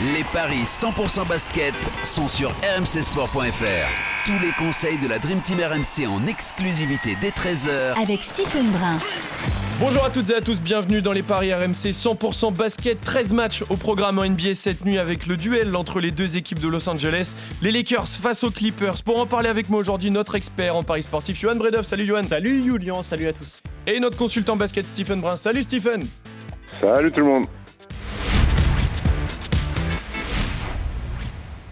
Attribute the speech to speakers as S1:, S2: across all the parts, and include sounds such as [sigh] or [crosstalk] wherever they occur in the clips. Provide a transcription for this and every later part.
S1: Les paris 100% basket sont sur rmcsport.fr. Tous les conseils de la Dream Team RMC en exclusivité dès 13h
S2: Avec Stephen Brun.
S3: Bonjour à toutes et à tous, bienvenue dans les paris RMC 100% basket. 13 matchs au programme en NBA cette nuit avec le duel entre les deux équipes de Los Angeles, les Lakers face aux Clippers. Pour en parler avec moi aujourd'hui, notre expert en paris sportif, Johan Bredov. Salut Johan.
S4: Salut Julian, salut à tous.
S3: Et notre consultant basket, Stephen Brun. Salut Stephen.
S5: Salut tout le monde.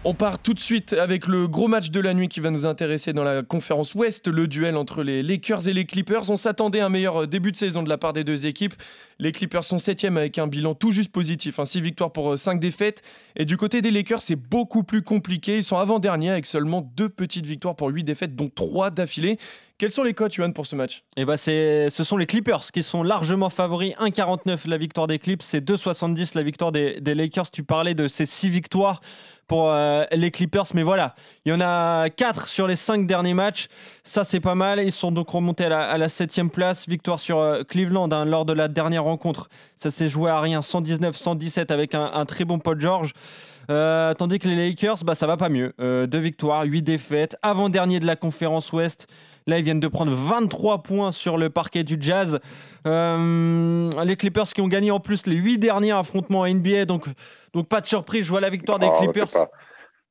S3: On part tout de suite avec le gros match de la nuit qui va nous intéresser dans la conférence Ouest, le duel entre les Lakers et les Clippers. On s'attendait à un meilleur début de saison de la part des deux équipes. Les Clippers sont septièmes avec un bilan tout juste positif, 6 victoires pour 5 défaites. Et du côté des Lakers, c'est beaucoup plus compliqué. Ils sont avant-derniers avec seulement deux petites victoires pour 8 défaites, dont 3 d'affilée. Quels sont les cotes, Yuan, pour ce match
S4: eh ben c'est, Ce sont les Clippers qui sont largement favoris. 1,49 la victoire des Clips, c'est 2,70 la victoire des, Lakers. Tu parlais de ces 6 victoires pour euh, les Clippers. Mais voilà, il y en a 4 sur les 5 derniers matchs. Ça, c'est pas mal. Ils sont donc remontés à la, 7 place. Victoire sur euh, Cleveland hein, lors de la dernière rencontre. Ça s'est joué à rien. 119-117 avec un, très bon Paul George. Euh, tandis que les Lakers, bah, ça va pas mieux. deux victoires, 8 défaites. Avant-dernier de la conférence Ouest. Là, ils viennent de prendre 23 points sur le parquet du Jazz. Euh, les Clippers qui ont gagné en plus les 8 derniers affrontements NBA, donc, donc pas de surprise, je vois la victoire des
S5: oh,
S4: Clippers.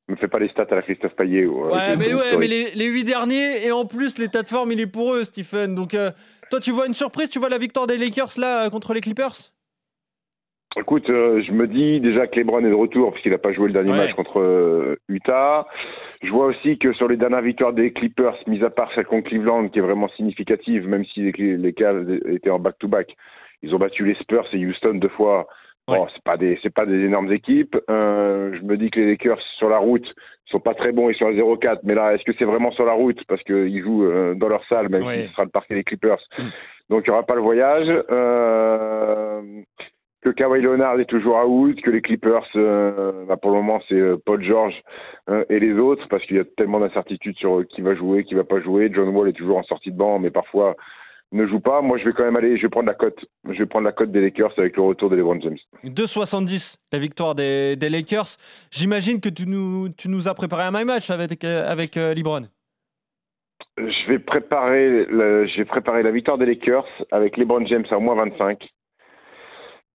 S5: Ne fais pas les stats à la Christophe Payet.
S4: ouais, mais, ouais, mais les, les 8 derniers, et en plus, l'état de forme, il est pour eux, Stephen. Donc, euh, toi, tu vois une surprise, tu vois la victoire des Lakers là contre les Clippers?
S5: Écoute, euh, je me dis déjà que LeBron est de retour parce qu'il n'a pas joué le dernier match contre euh, Utah. Je vois aussi que sur les dernières victoires des Clippers, mis à part celle contre Cleveland, qui est vraiment significative, même si les, les Cavs étaient en back-to-back, ils ont battu les Spurs et Houston deux fois. Bon, c'est pas des c'est pas des énormes équipes. Euh, je me dis que les Lakers sur la route sont pas très bons, ils sont à 0-4. Mais là, est-ce que c'est vraiment sur la route? Parce qu'ils jouent dans leur salle, même si ce sera le parquet des Clippers. Mm. Donc il n'y aura pas le voyage. Euh, que Kawhi Leonard est toujours à out, que les Clippers, euh, bah pour le moment, c'est euh, Paul George euh, et les autres, parce qu'il y a tellement d'incertitudes sur qui va jouer, qui va pas jouer. John Wall est toujours en sortie de banc, mais parfois ne joue pas. Moi, je vais quand même aller, je vais prendre la cote. Je vais prendre la cote des Lakers avec le retour de LeBron James.
S4: 2,70 la victoire des, des Lakers. J'imagine que tu nous, tu nous as préparé un my match avec, avec LeBron.
S5: Je vais préparer, je vais préparer la victoire des Lakers avec LeBron James à au moins 25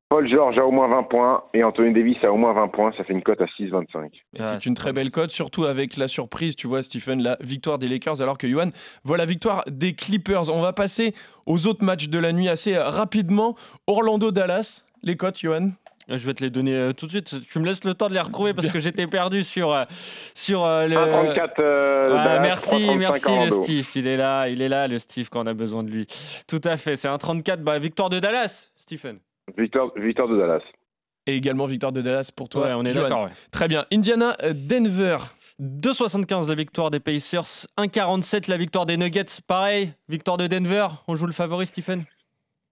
S5: Paul George a au moins 20 points et Anthony Davis a au moins 20 points. Ça fait une cote à 6,25.
S3: c'est une très belle cote, surtout avec la surprise, tu vois, Stephen, la victoire des Lakers, alors que Johan voit la victoire des Clippers. On va passer aux autres matchs de la nuit assez rapidement. Orlando-Dallas, les cotes, Johan?
S4: Je vais te les donner euh, tout de suite. Tu me laisses le temps de les retrouver parce que j'étais perdu sur, euh, sur
S5: euh, le. 1,34.
S4: merci, merci le Steve. Il est là, il est là, le Steve, quand on a besoin de lui. Tout à fait. C'est un 34. Bah, victoire de Dallas, Stephen.
S5: Victoire, victoire de Dallas.
S3: Et également victoire de Dallas pour toi.
S4: on est d'accord.
S3: Très bien. Indiana, euh, Denver.
S4: 2,75 la victoire des Pacers, 1,47 la victoire des Nuggets. Pareil, victoire de Denver. On joue le favori, Stephen?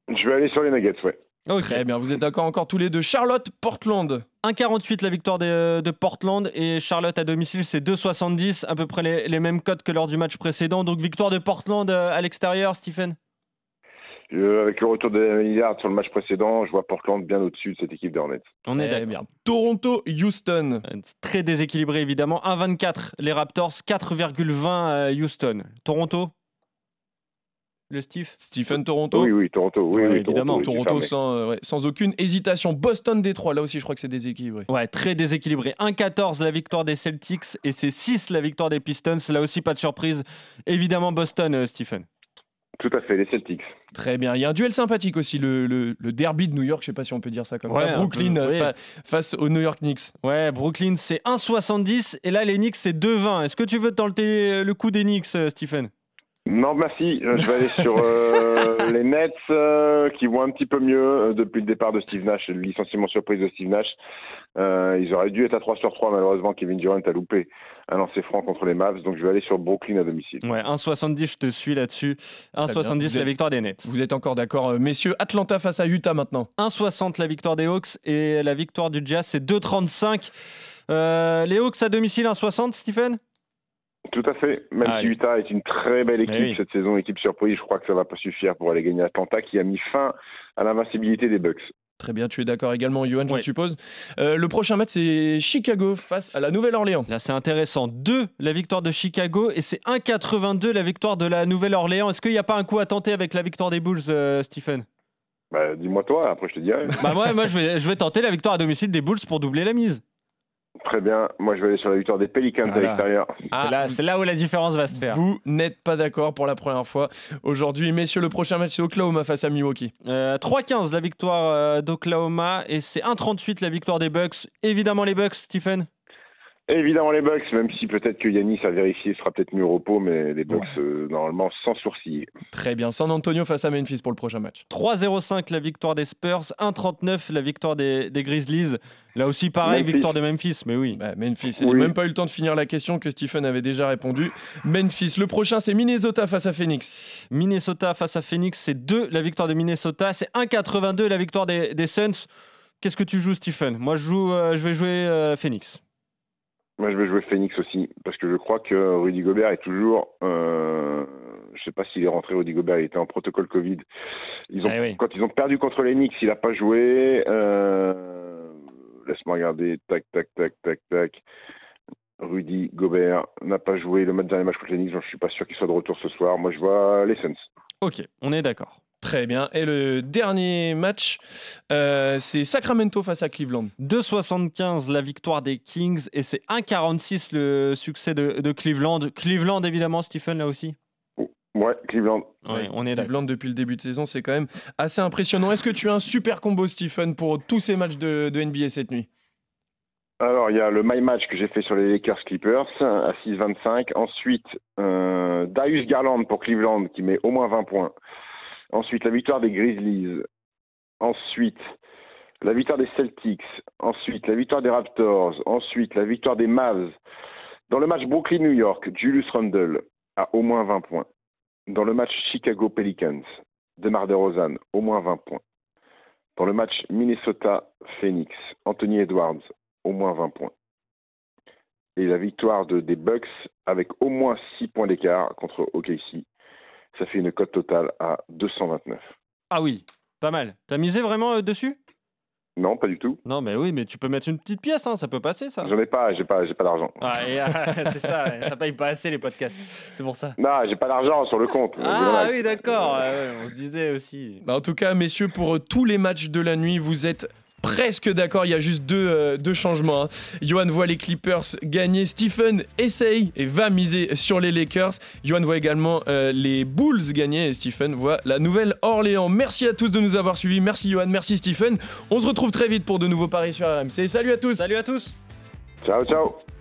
S5: Je vais aller sur les Nuggets, ouais.
S3: Très bien, vous êtes d'accord encore tous les deux. Charlotte, Portland.
S4: 1,48 la victoire de, de, Portland et Charlotte à domicile, c'est 2,70, à peu près les, les, mêmes cotes que lors du match précédent. Donc victoire de Portland euh, à l'extérieur, Stephen?
S5: Euh, avec le retour de milliards sur le match précédent, je vois Portland bien au-dessus de cette équipe des Hornets.
S4: On est bien.
S3: Toronto, Houston.
S4: Euh, très déséquilibré évidemment. 1,24 les Raptors, 4,20 Houston. Toronto? Le Steve?
S3: Stephen Toronto?
S5: Oui, oui, Toronto. Oui,
S3: évidemment. Toronto, sans, euh, sans, aucune hésitation. Boston, Détroit, là aussi, je crois que c'est déséquilibré.
S4: Ouais, très déséquilibré. 1-14 la victoire des Celtics et c'est 6 la victoire des Pistons. Là aussi, pas de surprise. Évidemment, Boston, Stephen.
S5: Tout à fait, les Celtics.
S3: Très bien. Il y a un duel sympathique aussi, le, le, derby de New York, je ne sais pas si on peut dire ça comme ça. Brooklyn face aux New York Knicks.
S4: Ouais, Brooklyn c'est 1,70 et là les Knicks c'est 2,20. Est-ce que tu veux tenter le coup des Knicks, euh, Stephen?
S5: Non, merci. Euh, je vais aller sur euh, [laughs] les Nets euh, qui vont un petit peu mieux depuis le départ de Steve Nash, le licenciement surprise de Steve Nash. ils auraient dû être à 3 sur 3, malheureusement, Kevin Durant a loupé un lancer franc contre les Mavs, donc je vais aller sur Brooklyn à domicile.
S4: Ouais, 1,70, je te suis là-dessus. 1,70 la victoire des Nets.
S3: Vous êtes encore d'accord, messieurs. Atlanta face à Utah maintenant.
S4: 1,60 la victoire des Hawks et la victoire du Jazz, c'est 2,35. les Hawks à domicile, 1,60, Stephen?
S5: Tout à fait. Même si Utah est une très belle équipe cette saison, équipe surprise, je crois que ça va pas suffire pour aller gagner Atlanta, qui a mis fin à l'invincibilité des Bucks.
S3: Très bien, tu es d'accord également, Johan, je suppose. Euh, le prochain match, c'est Chicago face à la Nouvelle-Orléans.
S4: Là, c'est intéressant. 2, la victoire de Chicago, et c'est 1,82 la victoire de la Nouvelle-Orléans. Est-ce qu'il n'y a pas un coup à tenter avec la victoire des Bulls, euh, Stephen?
S5: Bah, Dis-moi toi, après je te dirai.
S4: bah, moi, moi je, vais, je vais tenter la victoire à domicile des Bulls pour doubler la mise.
S5: Très bien. Moi, je vais aller sur la victoire des Pelicans à l'extérieur.
S4: Ah, c'est là, où la différence va se faire.
S3: Vous n'êtes pas d'accord pour la première fois aujourd'hui. Messieurs, le prochain match, c'est Oklahoma face à Milwaukee.
S4: 3-15 euh, la victoire euh, d'Oklahoma et c'est 1-38 la victoire des Bucks. Évidemment les Bucks, Stephen?
S5: Évidemment les Bucks, même si peut-être que Yanis a vérifié sera peut-être mieux au repos, mais les Bucks euh, normalement sans sourciller.
S3: Très bien. San Antonio face à Memphis pour le prochain match.
S4: 3-0-5 la victoire des Spurs, 1-39 la victoire des, Grizzlies. Là aussi pareil, victoire de Memphis, mais oui.
S3: Bah, Memphis, il n'a même pas eu le temps de finir la question que Stephen avait déjà répondu. Memphis, le prochain c'est Minnesota face à Phoenix.
S4: Minnesota face à Phoenix, c'est 2 la victoire de Minnesota, c'est 1-82 la victoire des, Suns. Qu'est-ce que tu joues Stephen? Moi je, joue, euh, je vais jouer euh, Phoenix.
S5: Moi, je vais jouer Phoenix aussi, parce que je crois que Rudy Gobert est toujours. Euh, je ne sais pas s'il est rentré, Rudy Gobert, il était en protocole Covid. Ils ont, eh Quand ils ont perdu contre les Knicks, il n'a pas joué. Euh, laisse-moi regarder. Tac, tac, tac, tac, tac. Rudy Gobert n'a pas joué le dernier match contre les Knicks, je ne suis pas sûr qu'il soit de retour ce soir. Moi, je vois les Suns.
S4: Ok, on est d'accord.
S3: Très bien. Et le dernier match, euh, c'est Sacramento face à Cleveland.
S4: 2,75 la victoire des Kings et c'est 1,46 le succès de, Cleveland. Cleveland, évidemment, Stephen, là aussi?
S5: Ouais, Cleveland.
S3: on est Cleveland depuis le début de saison, c'est quand même assez impressionnant. Est-ce que tu as un super combo, Stephen, pour tous ces matchs de, NBA cette nuit?
S5: Alors, il y a le My Match que j'ai fait sur les Lakers Clippers à 6,25. Ensuite, euh, Darius Garland pour Cleveland qui met au moins 20 points. Ensuite, la victoire des Grizzlies. Ensuite, la victoire des Celtics. Ensuite, la victoire des Raptors. Ensuite, la victoire des Mavs. Dans le match Brooklyn-New York, Julius Randle a au moins 20 points. Dans le match Chicago-Pelicans, DeMar DeRozan, au moins 20 points. Dans le match Minnesota-Phoenix, Anthony Edwards, au moins 20 points. Et la victoire de, des Bucks avec au moins 6 points d'écart contre OKC ça fait une cote totale à 229.
S4: Ah oui, pas mal. T'as misé vraiment euh, dessus?
S5: Non, pas du tout.
S4: Non, mais oui, mais tu peux mettre une petite pièce, hein, ça peut passer, ça.
S5: J'en ai pas, j'ai pas, j'ai pas d'argent.
S4: Ah, [laughs] c'est ça, ça paye pas assez les podcasts, c'est pour ça.
S5: Non, j'ai pas d'argent sur le compte.
S4: Ah oui, d'accord, on se disait aussi.
S3: Bah, en tout cas, messieurs, pour euh, tous les matchs de la nuit, vous êtes presque d'accord. Il y a juste deux, euh, deux changements. Hein. Johan voit les Clippers gagner. Stephen essaye et va miser sur les Lakers. Johan voit également euh, les Bulls gagner. Et Stephen voit la Nouvelle-Orléans. Merci à tous de nous avoir suivis. Merci Johan, merci Stephen. On se retrouve très vite pour de nouveaux paris sur RMC. Salut à tous.
S4: Salut à tous.
S5: Ciao, ciao.